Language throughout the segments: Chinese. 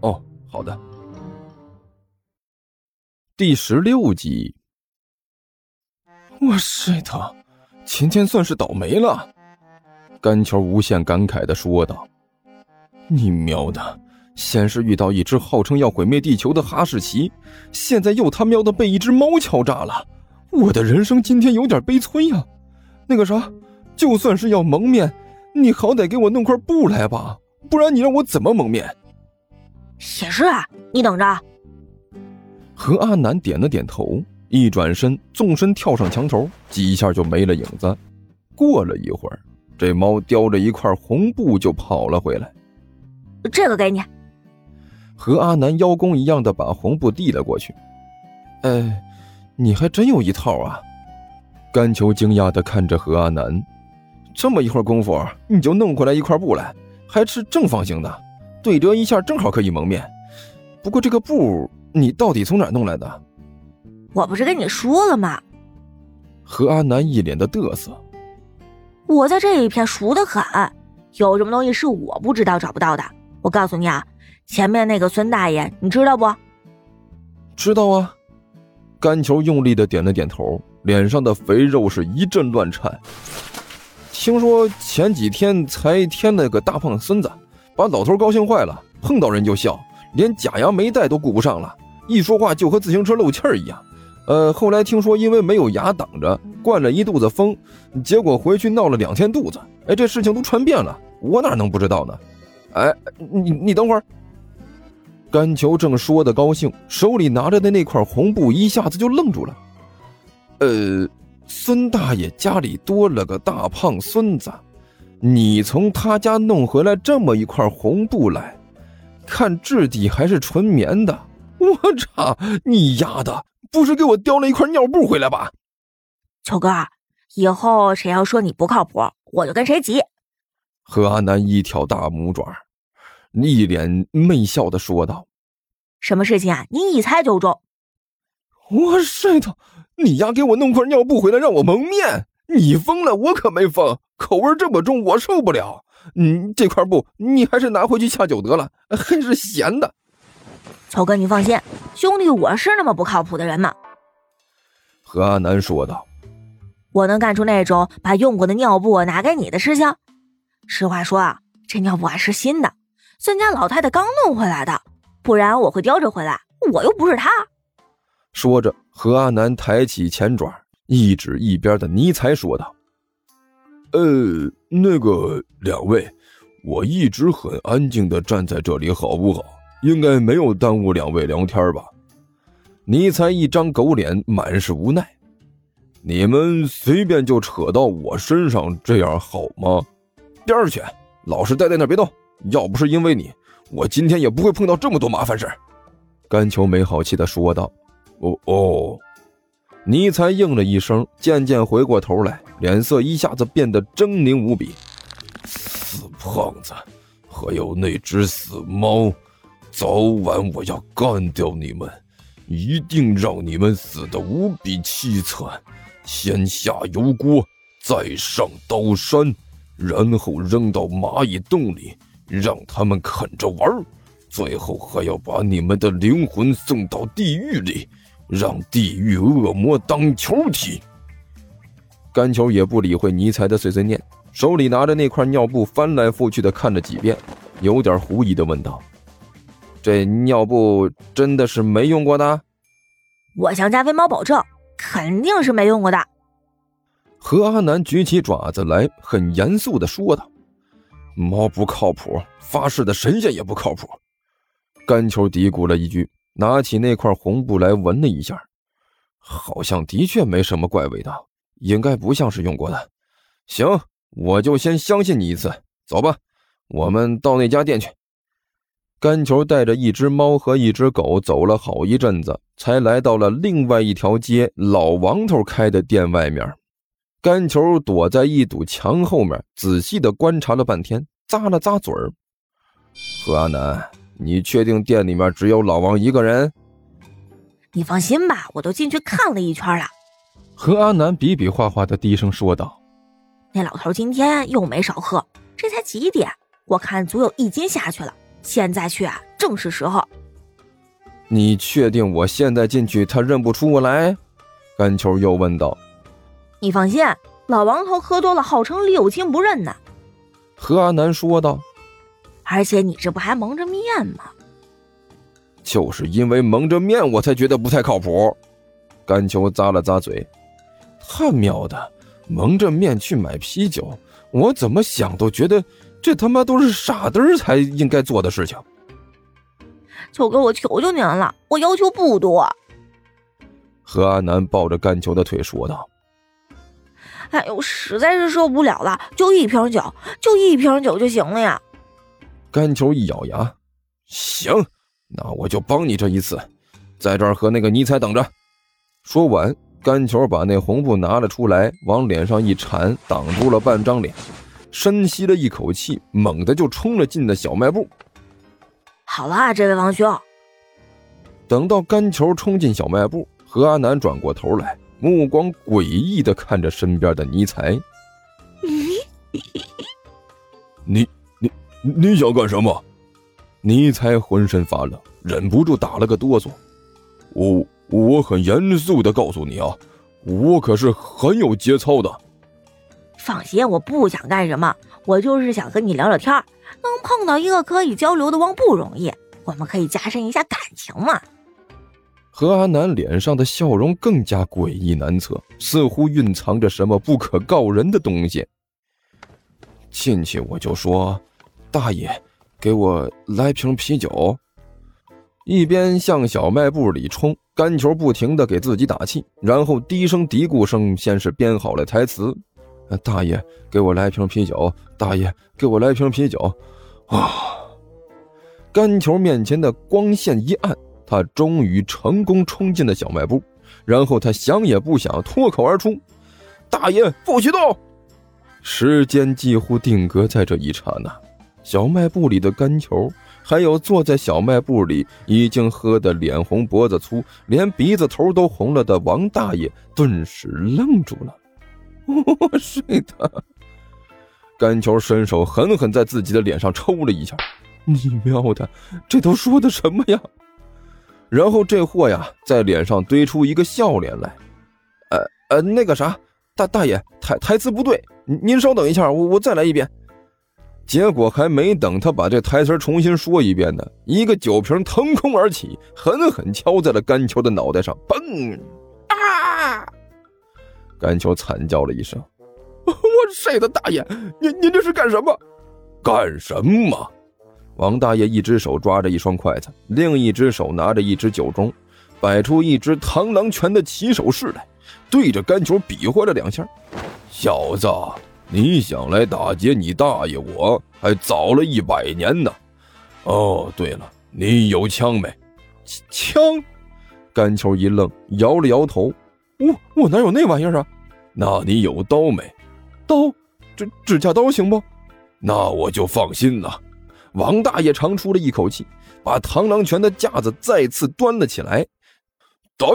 哦，好的。第十六集。我睡的，今天算是倒霉了。甘球无限感慨的说道：“你喵的，先是遇到一只号称要毁灭地球的哈士奇，现在又他喵的被一只猫敲诈了。我的人生今天有点悲催呀。那个啥，就算是要蒙面，你好歹给我弄块布来吧，不然你让我怎么蒙面？”也是，你等着。何阿南点了点头，一转身，纵身跳上墙头，几下就没了影子。过了一会儿，这猫叼着一块红布就跑了回来。这个给你。何阿南邀功一样的把红布递了过去。哎，你还真有一套啊！甘球惊讶的看着何阿南，这么一会儿功夫，你就弄回来一块布来，还是正方形的。对折一下，正好可以蒙面。不过这个布你到底从哪弄来的？我不是跟你说了吗？何阿南一脸的嘚瑟。我在这一片熟得很，有什么东西是我不知道找不到的？我告诉你啊，前面那个孙大爷，你知道不？知道啊。甘球用力的点了点头，脸上的肥肉是一阵乱颤。听说前几天才添了个大胖孙子。把老头高兴坏了，碰到人就笑，连假牙没戴都顾不上了，一说话就和自行车漏气儿一样。呃，后来听说因为没有牙挡着，灌了一肚子风，结果回去闹了两天肚子。哎，这事情都传遍了，我哪能不知道呢？哎，你你等会儿。甘球正说的高兴，手里拿着的那块红布一下子就愣住了。呃，孙大爷家里多了个大胖孙子。你从他家弄回来这么一块红布来，看质地还是纯棉的。我操！你丫的，不是给我叼了一块尿布回来吧？秋哥，以后谁要说你不靠谱，我就跟谁急。何阿南一挑大拇爪，一脸媚笑的说道：“什么事情啊？你一猜就中。”我睡的，你丫给我弄块尿布回来让我蒙面？你疯了？我可没疯。口味这么重，我受不了。嗯，这块布你还是拿回去下酒得了，还是咸的。秋哥，你放心，兄弟，我是那么不靠谱的人吗？何阿南说道。我能干出那种把用过的尿布拿给你的事情。实话说啊，这尿布还是新的，孙家老太太刚弄回来的，不然我会叼着回来。我又不是他。说着，何阿南抬起前爪，一指一边的尼才，说道。呃，那个两位，我一直很安静的站在这里，好不好？应该没有耽误两位聊天吧？尼才一张狗脸，满是无奈。你们随便就扯到我身上，这样好吗？边儿去，老实待在那别动。要不是因为你，我今天也不会碰到这么多麻烦事。甘秋没好气的说道。哦哦。尼才应了一声，渐渐回过头来，脸色一下子变得狰狞无比。死胖子，还有那只死猫，早晚我要干掉你们，一定让你们死的无比凄惨。先下油锅，再上刀山，然后扔到蚂蚁洞里，让他们啃着玩最后还要把你们的灵魂送到地狱里。让地狱恶魔当球踢。甘球也不理会尼采的碎碎念，手里拿着那块尿布翻来覆去的看了几遍，有点狐疑的问道：“这尿布真的是没用过的？”我向加菲猫保证，肯定是没用过的。何阿南举起爪子来，很严肃的说道：“猫不靠谱，发誓的神仙也不靠谱。”甘球嘀咕了一句。拿起那块红布来闻了一下，好像的确没什么怪味道，应该不像是用过的。行，我就先相信你一次。走吧，我们到那家店去。甘球带着一只猫和一只狗走了好一阵子，才来到了另外一条街老王头开的店外面。甘球躲在一堵墙后面，仔细的观察了半天，咂了咂嘴儿：“何阿南，你确定店里面只有老王一个人？”“你放心吧，我都进去看了一圈了。”何阿南比比划划的低声说道：“那老头今天又没少喝，这才几点？我看足有一斤下去了。”现在去啊，正是时候。你确定我现在进去他认不出我来？甘球又问道。你放心，老王头喝多了，号称六亲不认呢。何阿南说道。而且你这不还蒙着面吗？就是因为蒙着面，我才觉得不太靠谱。甘秋咂了咂嘴，他喵的，蒙着面去买啤酒，我怎么想都觉得。这他妈都是傻子才应该做的事情。秋哥，我求求您了，我要求不多。何阿南抱着甘球的腿说道：“哎呦，实在是受不了了，就一瓶酒，就一瓶酒就行了呀。”甘球一咬牙：“行，那我就帮你这一次，在这儿和那个尼采等着。”说完，甘球把那红布拿了出来，往脸上一缠，挡住了半张脸。深吸了一口气，猛地就冲了进了小卖部。好了，这位王兄。等到干球冲进小卖部，何阿南转过头来，目光诡异地看着身边的尼才。你你你想干什么？尼才浑身发冷，忍不住打了个哆嗦。我我很严肃的告诉你啊，我可是很有节操的。放心，我不想干什么，我就是想和你聊聊天能碰到一个可以交流的汪不容易，我们可以加深一下感情嘛。何阿南脸上的笑容更加诡异难测，似乎蕴藏着什么不可告人的东西。进去我就说：“大爷，给我来瓶啤酒。”一边向小卖部里冲，干球不停的给自己打气，然后低声嘀咕声，先是编好了台词。大爷，给我来瓶啤酒！大爷，给我来瓶啤酒！啊！干球面前的光线一暗，他终于成功冲进了小卖部。然后他想也不想，脱口而出：“大爷，不许动！”时间几乎定格在这一刹那。小卖部里的干球，还有坐在小卖部里已经喝得脸红脖子粗、连鼻子头都红了的王大爷，顿时愣住了。我睡的，甘球伸手狠狠在自己的脸上抽了一下，你喵的，这都说的什么呀？然后这货呀，在脸上堆出一个笑脸来，呃呃，那个啥，大大爷台台词不对，您稍等一下，我我再来一遍。结果还没等他把这台词重新说一遍呢，一个酒瓶腾空而起，狠狠敲在了甘球的脑袋上，嘣！啊！甘球惨叫了一声：“ 我谁的大爷，您您这是干什么？干什么？”王大爷一只手抓着一双筷子，另一只手拿着一只酒盅，摆出一只螳螂拳的起手式来，对着甘球比划了两下：“小子，你想来打劫你大爷，我还早了一百年呢。哦，对了，你有枪没？枪？”甘球一愣，摇了摇头。我我哪有那玩意儿啊？那你有刀没？刀，指指甲刀行不？那我就放心了。王大爷长出了一口气，把螳螂拳的架子再次端了起来。贼，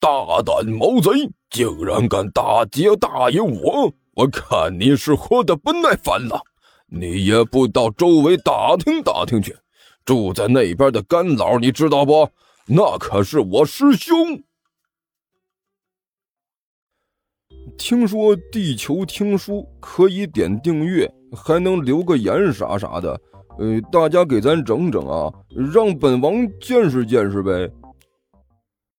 大胆毛贼，竟然敢打劫大爷我！我看你是活得不耐烦了。你也不到周围打听打听去，住在那边的干老你知道不？那可是我师兄。听说地球听书可以点订阅，还能留个言啥啥的，呃，大家给咱整整啊，让本王见识见识呗。